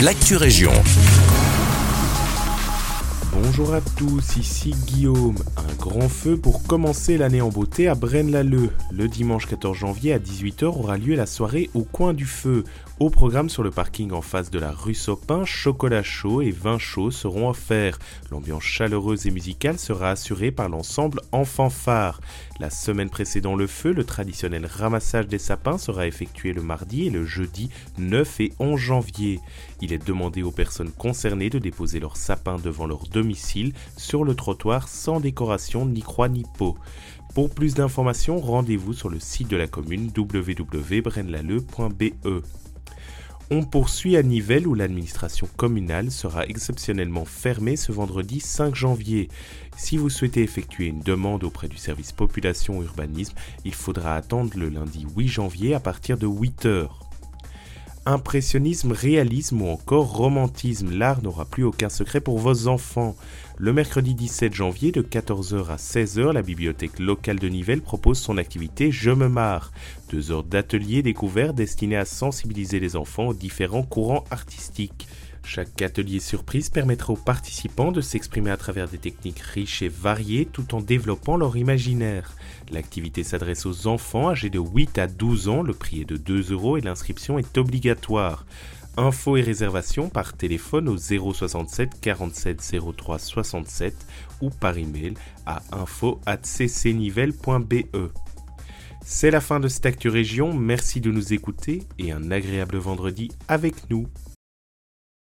l'actu région. Bonjour à tous, ici Guillaume. Un grand feu pour commencer l'année en beauté à Braine-l'Alleud. Le dimanche 14 janvier à 18h aura lieu la soirée au coin du feu. Au programme sur le parking en face de la rue Sopin, chocolat chaud et vin chaud seront offerts. L'ambiance chaleureuse et musicale sera assurée par l'ensemble Enfant Phare. La semaine précédant le feu, le traditionnel ramassage des sapins sera effectué le mardi et le jeudi 9 et 11 janvier. Il est demandé aux personnes concernées de déposer leurs sapins devant leur domicile sur le trottoir sans décoration ni croix ni pot. Pour plus d'informations, rendez-vous sur le site de la commune www.brenlaleu.be. On poursuit à Nivelles où l'administration communale sera exceptionnellement fermée ce vendredi 5 janvier. Si vous souhaitez effectuer une demande auprès du service population urbanisme, il faudra attendre le lundi 8 janvier à partir de 8 heures. Impressionnisme, réalisme ou encore romantisme, l'art n'aura plus aucun secret pour vos enfants. Le mercredi 17 janvier de 14h à 16h, la bibliothèque locale de Nivelles propose son activité Je me marre. Deux heures d'ateliers découverts destinés à sensibiliser les enfants aux différents courants artistiques. Chaque atelier surprise permettra aux participants de s'exprimer à travers des techniques riches et variées tout en développant leur imaginaire. L'activité s'adresse aux enfants âgés de 8 à 12 ans, le prix est de 2 euros et l'inscription est obligatoire. Infos et réservations par téléphone au 067 47 03 67 ou par email à info@ccnivelle.be. C'est la fin de cette Actu Région, merci de nous écouter et un agréable vendredi avec nous.